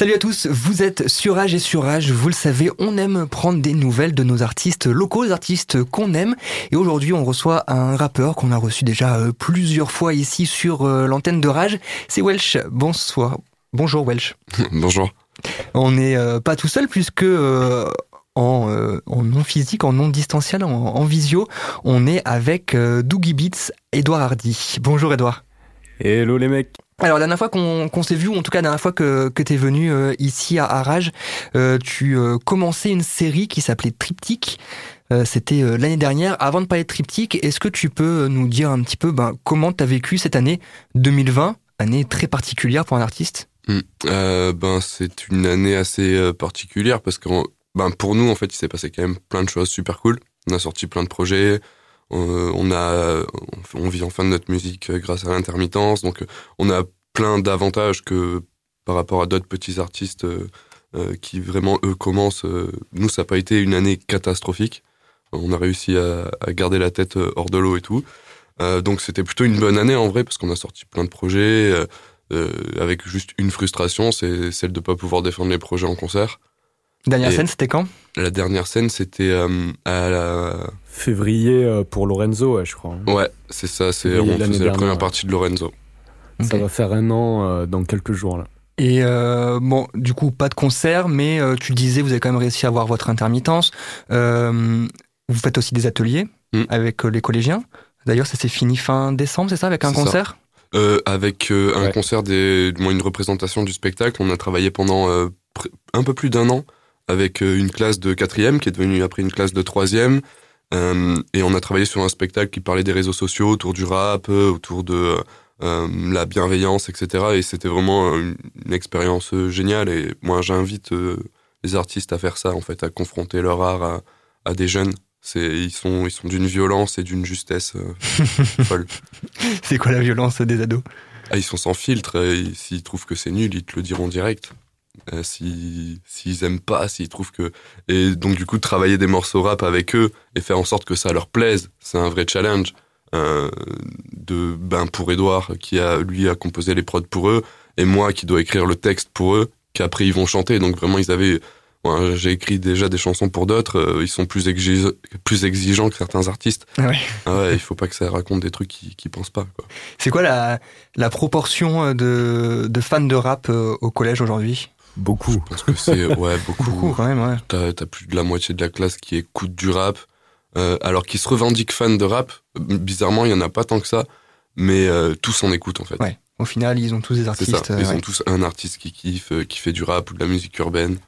Salut à tous, vous êtes sur Age et sur Age, vous le savez, on aime prendre des nouvelles de nos artistes locaux, les artistes qu'on aime. Et aujourd'hui, on reçoit un rappeur qu'on a reçu déjà euh, plusieurs fois ici sur euh, l'antenne de Rage. C'est Welsh. Bonsoir. Bonjour Welsh. Bonjour. On n'est euh, pas tout seul puisque en, non physique, en non distanciel, en, visio, on est avec Doogie Beats, Edouard Hardy. Bonjour Edouard. Hello les mecs. Alors la dernière fois qu'on s'est vu, ou en tout cas la dernière fois que, tu es venu euh, ici à Arage, euh, tu euh, commençais une série qui s'appelait Triptyque. C'était l'année dernière. Avant de parler de Triptyque, est-ce que tu peux nous dire un petit peu ben, comment tu as vécu cette année 2020, année très particulière pour un artiste? Hmm. ben, C'est une année assez particulière parce que ben, pour nous, en fait, il s'est passé quand même plein de choses super cool. On a sorti plein de projets, on a, on vit enfin de notre musique grâce à l'intermittence, donc on a plein d'avantages que par rapport à d'autres petits artistes euh, euh, qui vraiment eux commencent. nous, ça n'a pas été une année catastrophique. On a réussi à, garder la tête hors de l'eau et tout. donc c'était plutôt une bonne année en vrai parce qu'on a sorti plein de projets. avec juste une frustration, c'est celle de ne pas pouvoir défendre les projets en concert. Dernière scène, c'était quand? La dernière scène, c'était à la février euh, pour Lorenzo, je crois. Hein. Ouais, c'est ça. C'est on faisait la première partie de Lorenzo. Ça va faire un an euh, dans quelques jours là. Et euh, bon, du coup, pas de concert, mais tu disais, vous avez quand même réussi à avoir votre intermittence. vous faites aussi des ateliers mm. avec les collégiens. D'ailleurs, ça s'est fini fin décembre, c'est ça, avec un concert? Avec un concert, des, une représentation du spectacle. On a travaillé pendant un peu plus d'un an avec une classe de quatrième qui est devenue après une classe de troisième. Euh, et on a travaillé sur un spectacle qui parlait des réseaux sociaux, autour du rap, euh, autour de euh, la bienveillance, etc. Et c'était vraiment une, expérience géniale. Et moi, j'invite les artistes à faire ça, en fait, à confronter leur art à, à des jeunes. C'est, ils sont, ils sont d'une violence et d'une justesse folle. C'est quoi la violence des ados? Ah, Ils sont sans filtre. S'ils trouvent que c'est nul, ils te le diront direct. Euh, s'ils aiment pas, s'ils trouvent que et donc du coup travailler des morceaux rap avec eux et faire en sorte que ça leur plaise, c'est un vrai challenge. Euh, de ben pour Edouard qui a lui a composé les prods pour eux et moi qui dois écrire le texte pour eux qu'après ils vont chanter donc vraiment ils avaient j'ai écrit déjà des chansons pour d'autres euh, ils sont plus exigeants, plus exigeants que certains artistes ah ouais. Ah ouais il faut pas que ça raconte des trucs qu'ils qui pensent pas c'est quoi la, la proportion de, de fans de rap au collège aujourd'hui? Beaucoup. Parce que c'est ouais beaucoup. beaucoup quand même. Ouais. T'as as plus de la moitié de la classe qui écoute du rap, euh, alors qui se revendique fan de rap. Bizarrement, il y en a pas tant que ça, mais euh, tous en écoutent en fait. Ouais. Au final, ils ont tous des artistes. Ça. Ils ont tous un artiste qui kiffe, euh, qui fait du rap ou de la musique urbaine.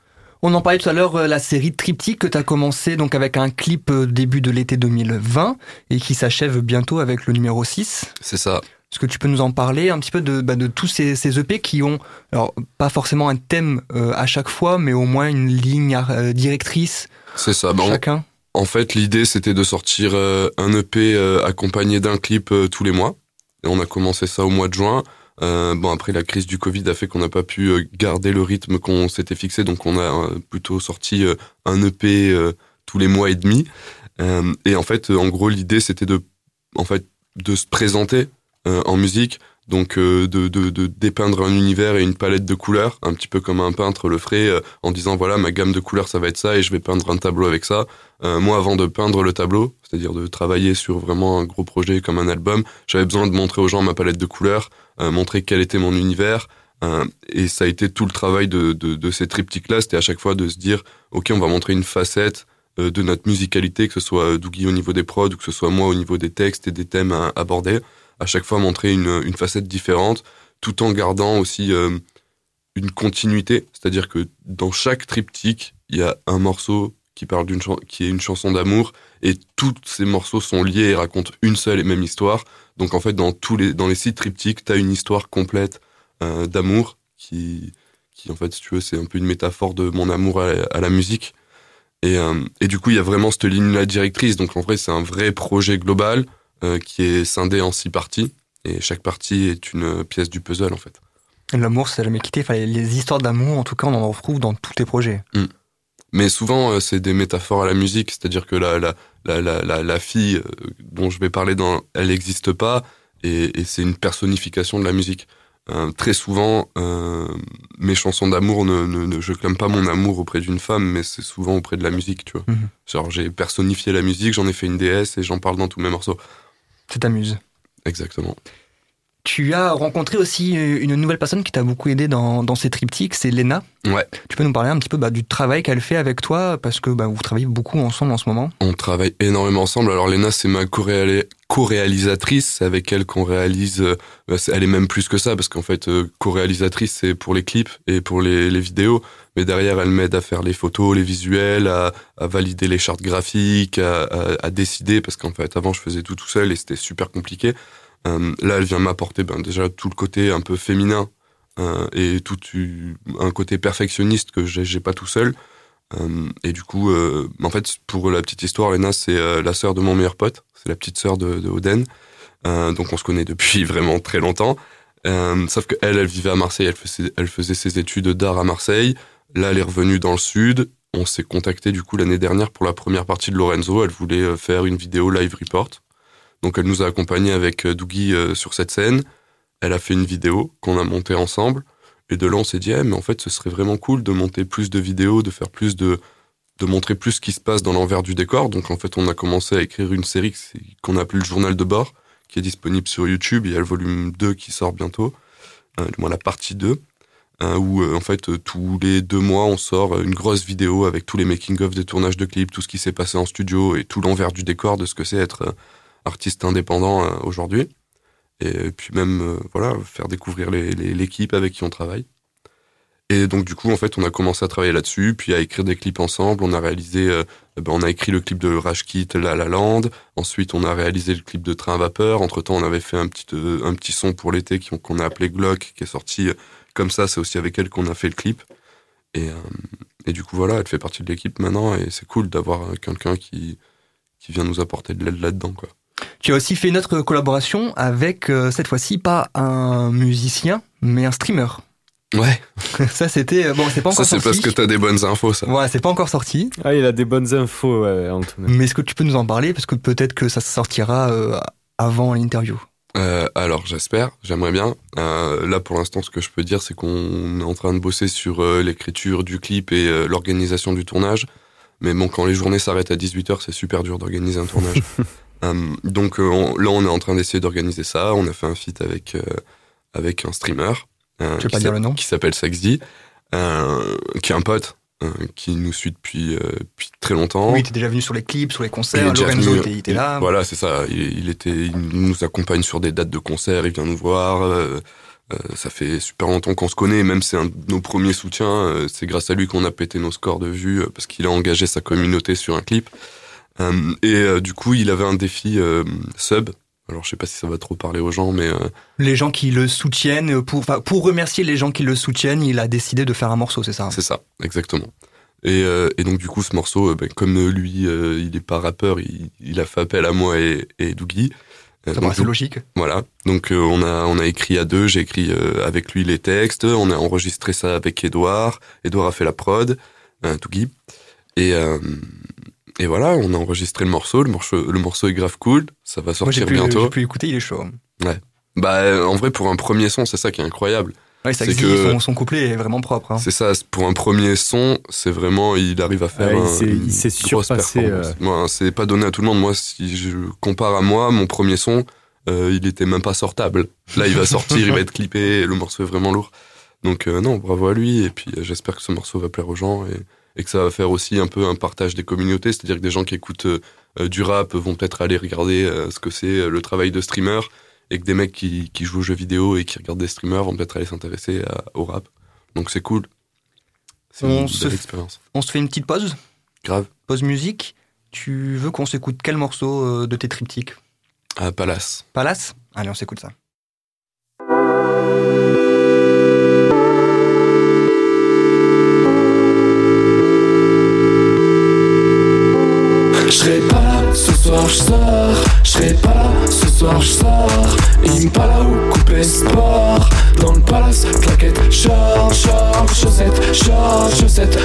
On en parlait tout à l'heure, la série Triptyque que tu as commencé donc avec un clip début de l'été 2020 et qui s'achève bientôt avec le numéro 6. C'est ça. Est-ce que tu peux nous en parler un petit peu de, bah, de tous ces, ces, EP qui ont, alors pas forcément un thème euh, à chaque fois, mais au moins une ligne euh, directrice C'est ça, bah, chacun? En fait, l'idée c'était de sortir euh, un EP accompagné d'un clip tous les mois. Et on a commencé ça au mois de juin. bon, après la crise du Covid a fait qu'on n'a pas pu garder le rythme qu'on s'était fixé, donc on a plutôt sorti un EP tous les mois et demi. et en fait, en gros, l'idée c'était de, en fait, de se présenter en musique, donc euh, de, de, de, dépeindre un univers et une palette de couleurs, un petit peu comme un peintre le ferait, euh, en disant voilà ma gamme de couleurs ça va être ça et je vais peindre un tableau avec ça. moi avant de peindre le tableau, c'est-à-dire de travailler sur vraiment un gros projet comme un album, j'avais besoin de montrer aux gens ma palette de couleurs, montrer quel était mon univers. et ça a été tout le travail de, de, de ces triptyques-là, c'était à chaque fois de se dire ok on va montrer une facette de notre musicalité, que ce soit Dougie au niveau des prods ou que ce soit moi au niveau des textes et des thèmes à à chaque fois montrer une, facette différente, tout en gardant aussi euh, une continuité. C'est-à-dire que dans chaque triptyque, il y a un morceau qui parle d'une qui est une chanson d'amour et tous ces morceaux sont liés et racontent une seule et même histoire. Donc en fait, dans tous les dans les six triptyques, tu as une histoire complète euh, d'amour qui qui en fait, si tu veux, c'est un peu une métaphore de mon amour à, la musique. Et, euh, et du coup, il y a vraiment cette ligne-là directrice. Donc en vrai, c'est un vrai projet global qui est scindé en six parties. Et chaque partie est une pièce du puzzle, en fait. L'amour, c'est jamais quitté. Enfin, les histoires d'amour, en tout cas, on en retrouve dans tous tes projets. Mm. Mais souvent, euh, c'est des métaphores à la musique. C'est-à-dire que la, la, la, la, fille euh, dont je vais parler, dans, elle n'existe pas. Et, et c'est une personnification de la musique. Euh, très souvent, euh, mes chansons d'amour, ne, ne, ne, je clame pas mon amour auprès d'une femme, mais c'est souvent auprès de la musique, tu vois. Mhm. Genre, j'ai personnifié la musique, j'en ai fait une déesse et j'en parle dans tous mes morceaux. Tu t'amuses. Exactement. Tu as rencontré aussi une nouvelle personne qui t'a beaucoup aidé dans, dans ces triptyques, c'est Lena. Ouais. Tu peux nous parler un petit peu bah, du travail qu'elle fait avec toi, parce que bah, vous travaillez beaucoup ensemble en ce moment. On travaille énormément ensemble. Alors Lena, c'est ma co-réalisatrice, c'est avec elle qu'on réalise. Euh, elle est même plus que ça, parce qu'en fait, euh, co-réalisatrice, c'est pour les clips et pour les, les vidéos. Mais derrière, elle m'aide à faire les photos, les visuels, à, à valider les chartes graphiques, à, à, à décider, parce qu'en fait, avant, je faisais tout tout seul et c'était super compliqué. Euh, là, elle vient m'apporter ben, déjà tout le côté un peu féminin euh, et tout un côté perfectionniste que j'ai pas tout seul. Euh, et du coup, euh, en fait, pour la petite histoire, Lena, c'est euh, la sœur de mon meilleur pote, c'est la petite sœur de, de Oden. donc on se connaît depuis vraiment très longtemps. sauf que elle, elle vivait à Marseille, elle faisait, elle faisait ses études d'art à Marseille. Là, elle est revenue dans le sud. On s'est contacté du coup l'année dernière pour la première partie de Lorenzo. Elle voulait faire une vidéo live report. Donc elle nous a accompagnés avec Dougie euh, sur cette scène. Elle a fait une vidéo qu'on a montée ensemble. Et de là, on s'est dit, eh, mais en fait, ce serait vraiment cool de monter plus de vidéos, de faire plus de, de montrer plus ce qui se passe dans l'envers du décor. Donc en fait, on a commencé à écrire une série qu'on appelle le journal de bord, qui est disponible sur YouTube. Il y a le volume 2 qui sort bientôt, euh, du moins la partie 2, euh, où euh, en fait, tous les deux mois, on sort une grosse vidéo avec tous les making-of des tournages de clips, tout ce qui s'est passé en studio et tout l'envers du décor de ce que c'est être artiste indépendant euh, aujourd'hui. Et puis même, euh, voilà, faire découvrir l'équipe avec qui on travaille. Et donc du coup, en fait, on a commencé à travailler là-dessus, puis à écrire des clips ensemble. On a réalisé, euh, ben, on a écrit le clip de Rage Kit, La La Land. Ensuite, on a réalisé le clip de Train à vapeur. Entre temps, on avait fait un petit un petit son pour l'été qu'on a appelé Glock, qui est sorti comme ça. C'est aussi avec elle qu'on a fait le clip. Et, et du coup, voilà, elle fait partie de l'équipe maintenant, et c'est cool d'avoir quelqu'un qui qui vient nous apporter de l'aide là-dedans, quoi. Tu as aussi fait une autre collaboration avec, euh, cette fois-ci, pas un musicien, mais un streamer. Ouais. ça, c'était. Bon, c'est pas encore ça, sorti. Ça, c'est parce que t'as des bonnes infos, ça. Ouais, c'est pas encore sorti. Ah, il a des bonnes infos, ouais, Antoine. Mais est-ce que tu peux nous en parler? Parce que peut-être que ça sortira euh, avant l'interview. Euh, alors, j'espère, j'aimerais bien. Euh, là, pour l'instant, ce que je peux dire, c'est qu'on est en train de bosser sur euh, l'écriture du clip et l'organisation du tournage. Mais bon, quand les journées s'arrêtent à 18h, c'est super dur d'organiser un tournage. Um, donc euh, on, là, on est en train d'essayer d'organiser ça. On a fait un feat avec euh, avec un streamer. Euh, tu pas dire le nom? Qui s'appelle Saxdi, qui est un pote. qui nous suit depuis, depuis très longtemps. Oui, il était déjà venu sur les clips, sur les concerts. Lorenzo était, était, là. Voilà, c'est ça. Il, il, était, il nous accompagne sur des dates de concerts. Il vient nous voir. Euh, ça fait super longtemps qu'on se connaît. Même c'est un de nos premiers soutiens. c'est grâce à lui qu'on a pété nos scores de vues parce qu'il a engagé sa communauté sur un clip. Euh, et euh, du coup, il avait un défi euh, sub. Alors, je sais pas si ça va trop parler aux gens, mais les gens qui le soutiennent pour pour remercier les gens qui le soutiennent, il a décidé de faire un morceau, c'est ça C'est ça, exactement. Et, et, donc du coup, ce morceau, ben, comme lui, il est pas rappeur, il, il, a fait appel à moi et, et Dougie. C'est logique. Voilà. Donc on a on a écrit à deux. J'ai écrit avec lui les textes. On a enregistré ça avec Edouard. Edouard a fait la prod, euh, Dougie. Et et voilà, on a enregistré le morceau. Le morceau, le morceau est grave cool. Ça va sortir Moi, bientôt. J'ai pu écouter, il est chaud. Ouais. Bah, en vrai, pour un premier son, c'est ça qui est incroyable. Ouais, ça c'est que son, son, couplet est vraiment propre. Hein. C'est ça. Pour un premier son, c'est vraiment, il arrive à faire. Ouais, un, il s'est surpassé. Euh... Moi, c'est pas donné à tout le monde. Moi, si je compare à moi, mon premier son, euh, il était même pas sortable. Là, il va sortir, il va être clippé. le morceau est vraiment lourd. Donc euh, non, bravo à lui. Et puis, euh, j'espère que ce morceau va plaire aux gens. Et et que ça va faire aussi un peu un partage des communautés, c'est-à-dire que des gens qui écoutent euh, du rap vont peut-être aller regarder euh, ce que c'est euh, le travail de streamer, et que des mecs qui, qui, jouent aux jeux vidéo et qui regardent des streamers vont peut-être aller s'intéresser au rap. Donc c'est cool. C'est une belle expérience. On se fait une petite pause Grave. Pause musique. Tu veux qu'on s'écoute quel morceau de tes triptyques? Ah, Palace. Palace? Allez, on s'écoute ça. Serai pas là, ce soir je sors. Je serai pas là, ce soir je sors. Impala ou coupé sport. Dans le palace, claquette, short, short, chaussette, short, chaussette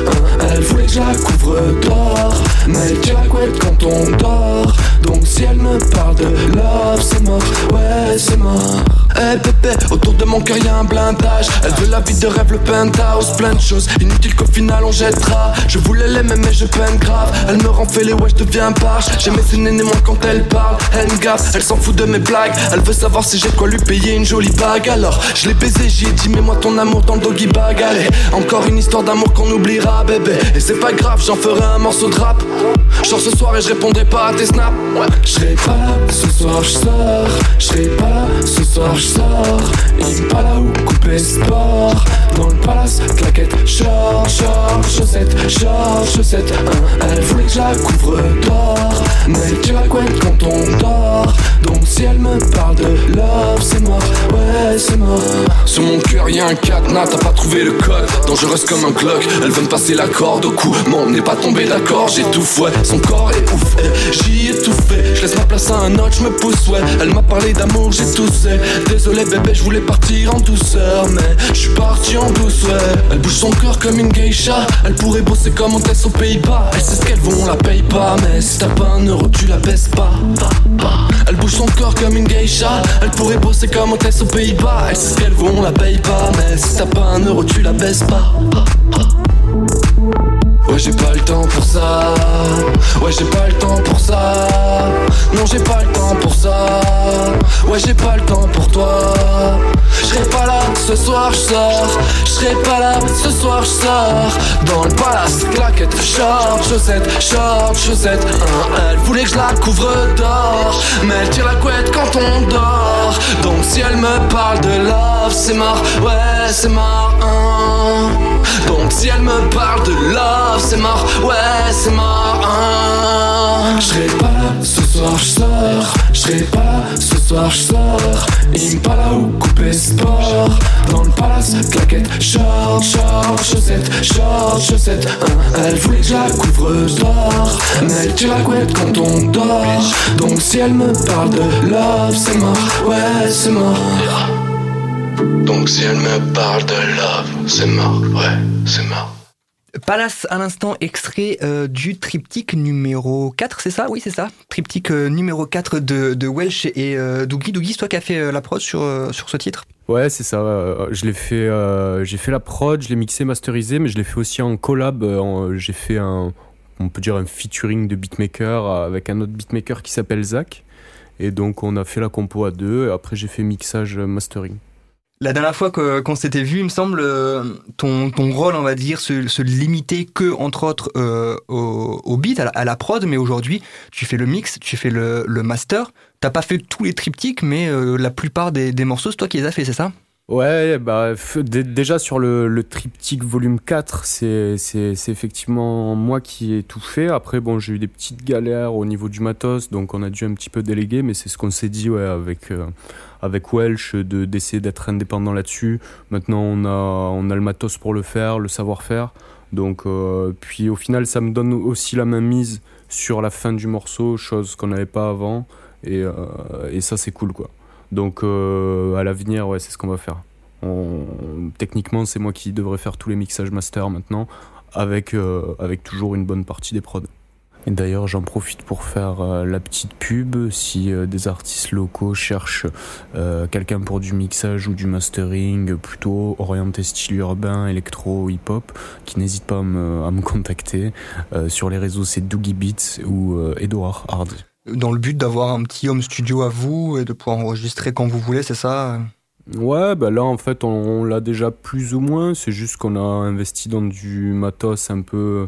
Elle voulait que je la couvre d'or. Mais elle tire la couette quand on dort. Donc si elle me parle de love, c'est mort, ouais c'est mort. Eh bébé, autour mon cœur y'a un blindage. Elle veut la vie de rêve, le penthouse, plein de choses inutiles qu'au final on jettera. Je voulais l'aimer, mais je peine grave. Elle me rend fêlé, ouais, je deviens barge. J'aimais ses nénés moins quand elle parle. Elle gaffe, elle s'en fout de mes blagues. Elle veut savoir si j'ai quoi lui payer une jolie bague. Alors, je l'ai baisé, j'y ai dit, mets-moi ton amour dans le doggy bag. Allez, encore une histoire d'amour qu'on oubliera, bébé. Et c'est pas grave, j'en ferai un morceau de rap. Genre ce soir et je répondrai pas à tes snaps. Je serai pas ce soir je sors. Je serai pas ce soir je sors. Il pas là où couper sport. Dans le palace, claquette, short, short, chaussette, short, chaussette. Hein. Elle voulait que je la couvre d'or. Mais tu la quand on dort. Si elle me parle de love, c'est mort, ouais, c'est mort. Sur mon cœur y'a un cadenas, t'as pas trouvé le code. Dangereuse comme un clock, elle veut me passer la corde au cou. Mon n'est pas tombé d'accord, tout fouet. Son corps est ouf, j'y ai tout. Je laisse ma place à un autre, je me pousse, ouais. Elle m'a parlé d'amour, j'ai toussé. Désolé bébé, je voulais partir en douceur, mais je suis parti en douce, ouais. Elle bouge son corps comme une geisha. Elle pourrait bosser comme on teste aux Pays-Bas. Elle sait ce qu'elle vaut, on la paye pas, mais si t'as pas un euro, tu la baisses pas. Elle bouge son corps comme une geisha. Elle pourrait bosser comme hôtesse aux Pays-Bas. Elle sait ce qu'elle vaut, on la paye pas. Mais si t'as pas un euro, tu la baisses pas. Ouais j'ai pas le temps pour ça Ouais j'ai pas le temps pour ça Non j'ai pas le temps pour ça Ouais j'ai pas le temps pour toi serai pas là ce soir je sors. Je serai pas là ce soir je sors. Dans le palace claquette short chaussette short chaussette hein, Elle voulait que je la couvre d'or? Mais elle tire la couette quand on dort. Donc si elle me parle de love c'est mort. Ouais c'est mort hein. Donc si elle me parle de love c'est mort, ouais c'est mort hein. Je serai pas là, soir je sors. Je serai pas ce soir je sors. Là où couper sport. Dans le palace, claquette, short, short, chaussette, short, chaussette. Hein. Elle voulait que je la couvre d'or. Mais elle tire la couette quand on dort. Donc si elle me parle de love c'est mort, ouais c'est mort. Donc si elle me parle de love, c'est mort, ouais, c'est mort. Palace à l'instant extrait euh, du triptyque numéro 4, c'est ça? Oui, c'est ça. Triptyque euh, numéro 4 de, de Welsh et euh, Dougie. Dougie, c'est toi qui as fait la prod sur, sur ce titre? Ouais, c'est ça. je l'ai fait, j'ai fait la prod, je l'ai mixé, masterisé, mais je l'ai fait aussi en collab. j'ai fait un, on peut dire un featuring de beatmaker avec un autre beatmaker qui s'appelle Zach. Et donc on a fait la compo à deux. Et après j'ai fait mixage, mastering. La dernière fois qu'on s'était vu, il me semble, euh, ton, ton rôle, on va dire, se, se limitait que, entre autres, euh, au, au, beat, à la, prod, mais aujourd'hui, tu fais le mix, tu fais le, le master. T'as pas fait tous les triptyques, mais euh, la plupart des, des morceaux, c'est toi qui les as fait, c'est ça? Ouais, bah, déjà sur le, le triptyque volume 4, c'est, c'est, c'est effectivement moi qui ai tout fait. Après, bon, j'ai eu des petites galères au niveau du matos, donc on a dû un petit peu déléguer, mais c'est ce qu'on s'est dit, ouais, avec, euh, avec Welsh, de, d'essayer d'être indépendant là-dessus. Maintenant, on a, on a le matos pour le faire, le savoir-faire. Donc, euh, puis au final, ça me donne aussi la main mise sur la fin du morceau, chose qu'on n'avait pas avant. Et, euh, et ça, c'est cool, quoi. Donc euh, à l'avenir, ouais, c'est ce qu'on va faire. Techniquement, c'est moi qui devrais faire tous les mixages master maintenant, avec, euh, avec toujours une bonne partie des prods. Et d'ailleurs, j'en profite pour faire euh, la petite pub. Si des artistes locaux cherchent quelqu'un pour du mixage ou du mastering, plutôt orienté style urbain, électro, hip-hop, qui n'hésite pas à me, à me contacter. sur les réseaux, c'est Doogie Beats ou Edouard Hard dans le but d'avoir un petit home studio à vous et de pouvoir enregistrer quand vous voulez, c'est ça? Ouais, bah là en fait on, l'a déjà plus ou moins, c'est juste qu'on a investi dans du matos un peu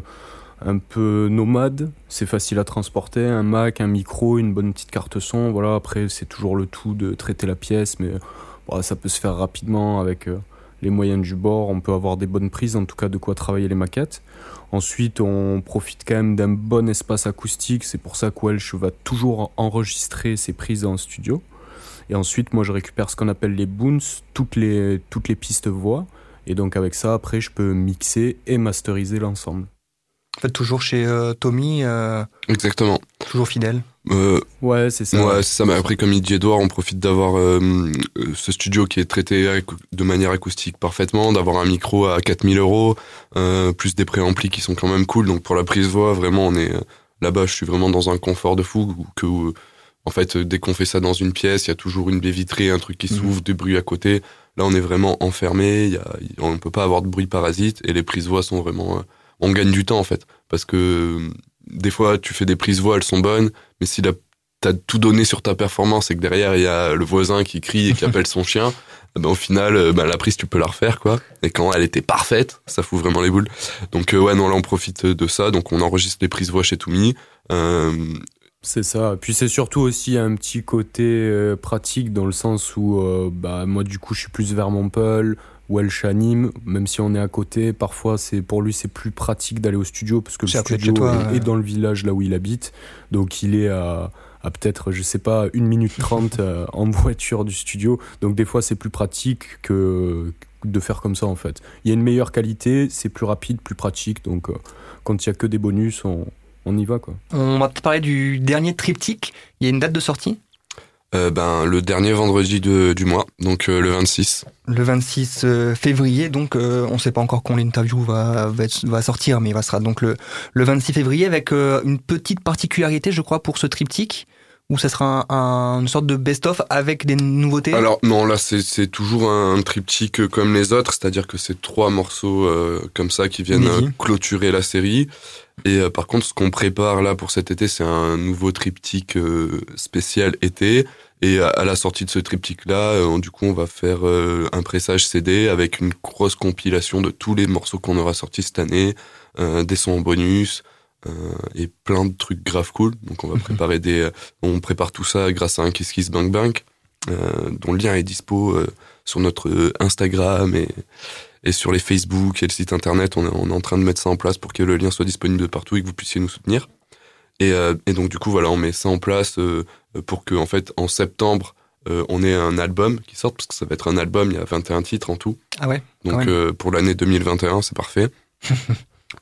un peu nomade, c'est facile à transporter, un Mac, un micro, une bonne petite carte son, voilà, après c'est toujours le tout de traiter la pièce mais ça peut se faire rapidement avec euh, les moyens du bord, on peut avoir des bonnes prises en tout cas de quoi travailler les maquettes. Ensuite, on profite quand même d'un bon espace acoustique. C'est pour ça que Welsh va toujours enregistrer ses prises en studio. Et ensuite, moi, je récupère ce qu'on appelle les boons, toutes les, toutes les pistes voix. Et donc, avec ça, après, je peux mixer et masteriser l'ensemble. En fait, toujours chez euh, Tommy. Euh, Exactement. Toujours fidèle. Euh, ouais, c'est ça. Ouais, c'est ça. Mais après, comme il dit Edouard, on profite d'avoir euh, euh, ce studio qui est traité de manière acoustique parfaitement, d'avoir un micro à 4000 euros, plus des préamplis qui sont quand même cool. Donc pour la prise voix, vraiment, on est là-bas. Je suis vraiment dans un confort de fou que En fait, dès qu'on fait ça dans une pièce, il y a toujours une baie vitrée, un truc qui Mhm. s'ouvre, du bruit à côté. Là, on est vraiment enfermé. Y a, on ne peut pas avoir de bruit parasite et les prises voix sont vraiment. euh, on gagne du temps en fait, parce que euh, des fois, tu fais des prises voix, elles sont bonnes, mais si t'as tout donné sur ta performance et que derrière il y a le voisin qui crie et qui appelle son chien, ben, au final, euh, ben, la prise tu peux la refaire quoi. Et quand elle était parfaite, ça fout vraiment les boules. Donc euh, ouais, non là on profite de ça, donc on enregistre les prises voix chez Toumi. Euh, C'est ça. Puis c'est surtout aussi un petit côté pratique dans le sens où bah, moi du coup je suis plus vers Montpellier, Welsh à Nîmes, même si on est à côté, parfois c'est pour lui c'est plus pratique d'aller au studio parce que le studio toi, est, ouais. est dans le village là où il habite. Donc il est à, à peut-être, je sais pas, une minute trente euh, en voiture du studio. Donc des fois c'est plus pratique que de faire comme ça en fait. Il y a une meilleure qualité, c'est plus rapide, plus pratique. Donc euh, quand il y a que des bonus, on, on y va quoi. On va te parler du dernier triptyque. Il y a une date de sortie? Euh, ben le dernier vendredi de- du mois, donc euh, le 26. le 26 euh, février, donc euh, on ne sait pas encore quand l'interview va, va, va sortir, mais il sera donc le, le 26 février avec euh, une petite particularité, je crois, pour ce triptyque, où ça sera un- un- une sorte de best-of avec des nouveautés? Alors non, là c'est toujours un triptyque comme les autres, c'est-à-dire que c'est trois morceaux euh, comme ça qui viennent euh, clôturer la série. Et euh, par contre, ce qu'on prépare là pour cet été, c'est un nouveau triptyque euh, spécial été. Et à, à la sortie de ce triptyque-là, euh, du coup, on va faire euh, un pressage CD avec une grosse compilation de tous les morceaux qu'on aura sortis cette année, euh, des sons en bonus euh, et plein de trucs grave cool. Donc on va préparer des, on prépare tout ça grâce à un Kiss Kiss Bang Bang, euh, dont le lien est dispo euh, sur notre euh, Instagram et, et sur les Facebook et le site internet. On est, on est en train de mettre ça en place pour que le lien soit disponible de partout et que vous puissiez nous soutenir. Et, euh, et donc du coup voilà, on met ça en place euh, pour que en fait en septembre euh, on ait un album qui sorte parce que ça va être un album. Il y a 21 titres en tout. Ah ouais Donc euh, pour l'année 2021, c'est parfait.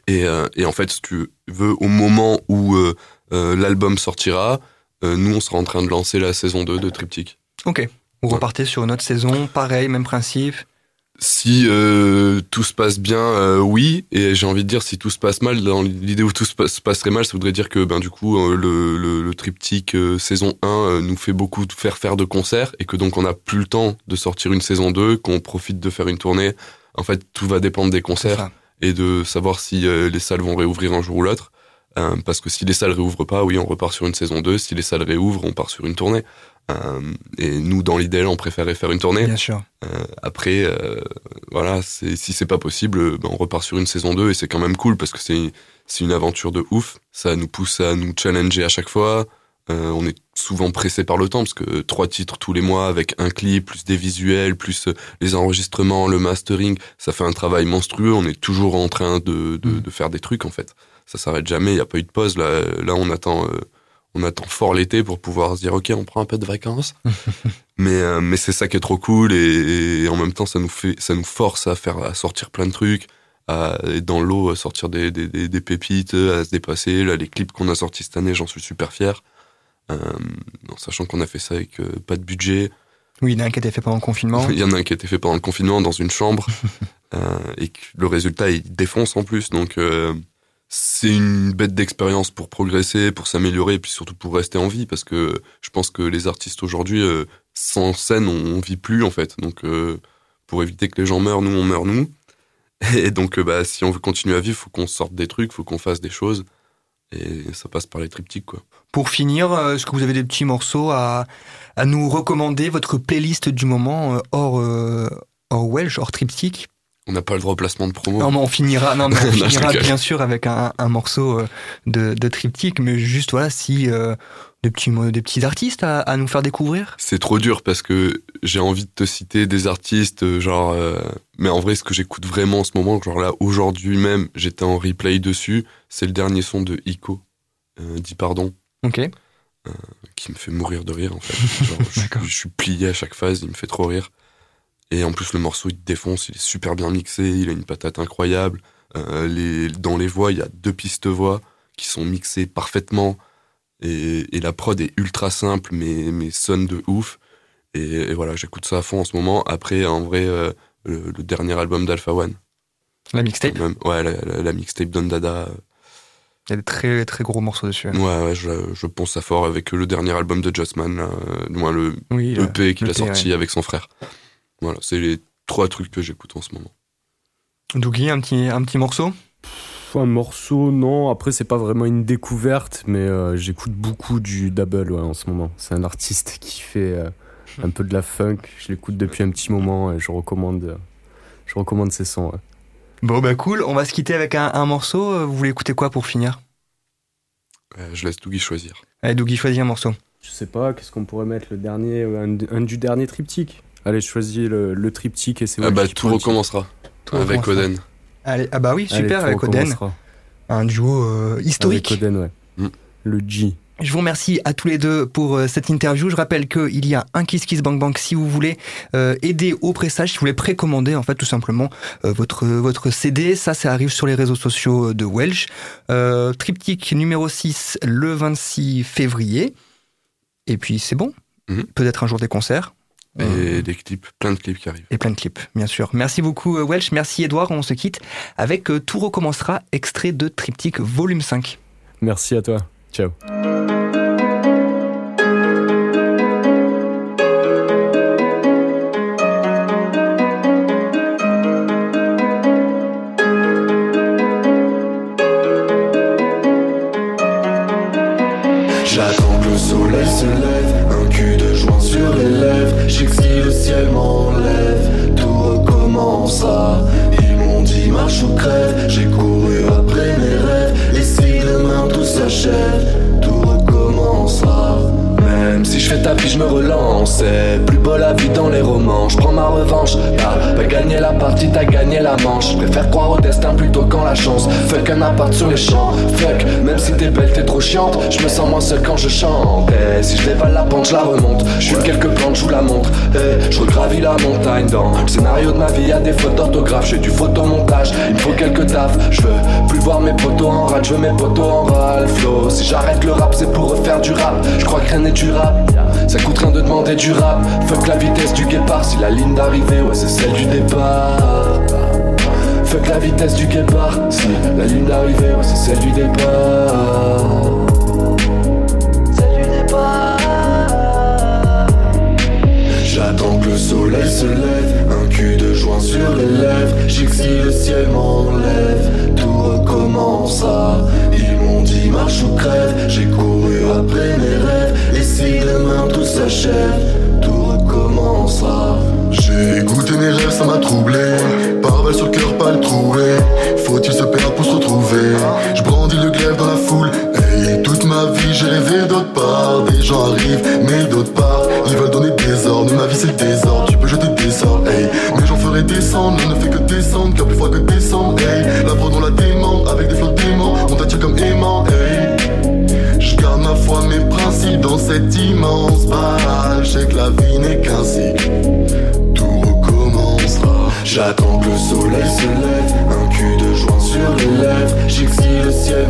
et, euh, et en fait, si tu veux, au moment où euh, euh, l'album sortira, nous, on sera en train de lancer la saison 2 de Triptyque. Ok. Vous repartez sur une autre saison, pareil, même principe. Si euh, tout se passe bien, euh, oui. Et j'ai envie de dire, si tout se passe mal, dans l'idée où tout se, passe- se passerait mal, ça voudrait dire que ben du coup, euh, le, le, le triptyque saison 1 euh, nous fait beaucoup faire faire de concerts et que donc on n'a plus le temps de sortir une saison 2, qu'on profite de faire une tournée. En fait, tout va dépendre des concerts. Et de savoir si euh, les salles vont réouvrir un jour ou l'autre. Euh, parce que si les salles réouvrent pas, oui, on repart sur une saison 2. Si les salles réouvrent, on part sur une tournée. Euh, et nous, dans l'idéal, on préférait faire une tournée. Bien sûr. Après, euh, voilà, si c'est pas possible, ben, on repart sur une saison 2 et c'est quand même cool parce que c'est, c'est une aventure de ouf. Ça nous pousse à nous challenger à chaque fois. Euh, on est souvent pressé par le temps parce que trois titres tous les mois avec un clip, plus des visuels, plus euh, les enregistrements, le mastering, ça fait un travail monstrueux. On est toujours en train de, de, Mm. de faire des trucs en fait. Ça s'arrête jamais. Il n'y a pas eu de pause. Là, là, on attend, euh, on attend fort l'été pour pouvoir se dire ok, on prend un peu de vacances. mais euh, mais c'est ça qui est trop cool et, et en même temps, ça nous fait, ça nous force à faire, à sortir plein de trucs. À, être dans l'eau, à sortir des, des, des, des pépites, à se dépasser. Là, les clips qu'on a sortis cette année, j'en suis super fier. Euh, en sachant qu'on a fait ça avec euh, pas de budget. Oui, il y en a un qui a été fait pendant le confinement. Il y en a un qui a été fait pendant le confinement dans une chambre euh, et que le résultat il défonce en plus. Donc c'est une bête d'expérience pour progresser, pour s'améliorer et puis surtout pour rester en vie parce que je pense que les artistes aujourd'hui euh, sans scène on, on vit plus en fait. Donc euh, pour éviter que les gens meurent, nous on meurt nous. Et donc euh, bah si on veut continuer à vivre, faut qu'on sorte des trucs, faut qu'on fasse des choses et ça passe par les triptyques quoi. Pour finir, euh, est-ce que vous avez des petits morceaux à, à nous recommander, votre playlist du moment, euh, hors, euh, hors Welsh, hors triptyque? On n'a pas le droit au placement de promo. Non, mais on finira, non, mais on Non, finira bien sûr avec un, un morceau de, de triptyque, mais juste voilà, si euh, des, petits, des petits artistes à, à nous faire découvrir? C'est trop dur parce que j'ai envie de te citer des artistes, euh, genre. euh, mais en vrai, ce que j'écoute vraiment en ce moment, genre là, aujourd'hui même, j'étais en replay dessus, c'est le dernier son de Ico, euh, Dis pardon, Ok. qui me fait mourir de rire en fait. Genre, je, suis plié à chaque phase, il me fait trop rire. Et en plus, le morceau, il te défonce, il est super bien mixé, il a une patate incroyable. Euh, les, dans les voix, il y a deux pistes voix qui sont mixées parfaitement. Et, et la prod est ultra simple, mais, mais sonne de ouf. Et, et voilà, j'écoute ça à fond en ce moment. Après, en vrai, euh, le, le dernier album d'Alpha One. La mixtape. même. ouais, la, la, la mixtape Don Dada. euh, Il y a des très très gros morceaux dessus. Ouais, ouais, je, je pense à fort avec le dernier album de Justman, euh, du moins le Oui, EP qu'il a l'EP, sorti ouais. avec son frère. Voilà, c'est les trois trucs que j'écoute en ce moment. Dougie, un petit, un petit morceau? Un morceau, non. Après, c'est pas vraiment une découverte, mais euh, j'écoute beaucoup du double ouais, en ce moment. C'est un artiste qui fait euh, un peu de la funk. Je l'écoute depuis un petit moment et je recommande, euh, je recommande ses sons. ouais. Bon, bah cool. On va se quitter avec un, un morceau. Vous voulez écouter quoi pour finir? Euh, je laisse Dougie choisir. Allez, Dougie, choisis un morceau. Je sais pas, qu'est-ce qu'on pourrait mettre le dernier, un, un du dernier triptyque. Allez, je choisis le, le triptyque et c'est Ah bah, tout recommencera Tout avec. Oden. Allez, ah bah oui. Allez, super, tout avec Oden. Un duo euh, historique. Avec Oden, ouais. Mm. Le G. Je vous remercie à tous les deux pour euh, cette interview. Je rappelle qu'il y a un Kiss Kiss Bank Bank si vous voulez euh, aider au pressage, si vous voulez précommander en fait tout simplement euh, votre votre CD. Ça, ça arrive sur les réseaux sociaux de Welsh. Euh, triptyque numéro 6 le 26 février. Et puis c'est bon. Mhm. Peut-être un jour des concerts. Et Euh, des clips, plein de clips qui arrivent. et plein de clips, bien sûr. Merci beaucoup euh, Welsh, merci Edouard. On se quitte avec euh, Tout recommencera, extrait de Triptyque volume 5. Merci à toi. Ciao. Fuck, même si t'es belle, t'es trop chiante. Je me sens moins seul quand je chante. Et si je dévale la pente, je la remonte. Je fume quelques plantes, je la montre. Et je regravis la montagne dans le scénario de ma vie. Y'a des fautes d'orthographe, je fais du photomontage. Il me faut quelques tafs. Je veux plus voir mes potos en rade, je veux mes potos en râle. Flow, si j'arrête le rap, c'est pour refaire du rap. Je crois que rien n'est durable. Ça coûte rien de demander du rap. Fuck la vitesse du guépard, si la ligne d'arrivée, ouais, c'est celle du départ. Fuck la vitesse du guépard, si la ligne d'arrivée, ouais, c'est celle du départ. Celle du départ. J'attends que le soleil se lève, un cul de joint sur les lèvres. J'ai que si le ciel m'enlève, tout recommencera. Ils m'ont dit marche ou crève, j'ai couru après mes rêves. Et si demain tout s'achève, tout recommencera. J'ai goûté mes rêves, ça m'a troublé. Sur le cœur, pas le trouver. Faut-il se perdre pour se retrouver? Je brandis le glaive dans la foule. Hey, toute ma vie, j'ai rêvé d'autre part. Des gens arrivent, mais d'autre part, ils veulent donner des ordres. Ma vie, c'est le désordre. Tu peux jeter des sorts, hey. Mais j'en ferai descendre. On ne fait que descendre, car plus froid que descendre, hey. La prod, on la dément avec des flots déments. On t'attire comme aimant, hey. Je garde ma foi, mes principes dans cette immense balle. Je que la vie n'est qu'un cycle. J'attends que le soleil se lève Un cul de joint sur les lèvres. J'exile le ciel.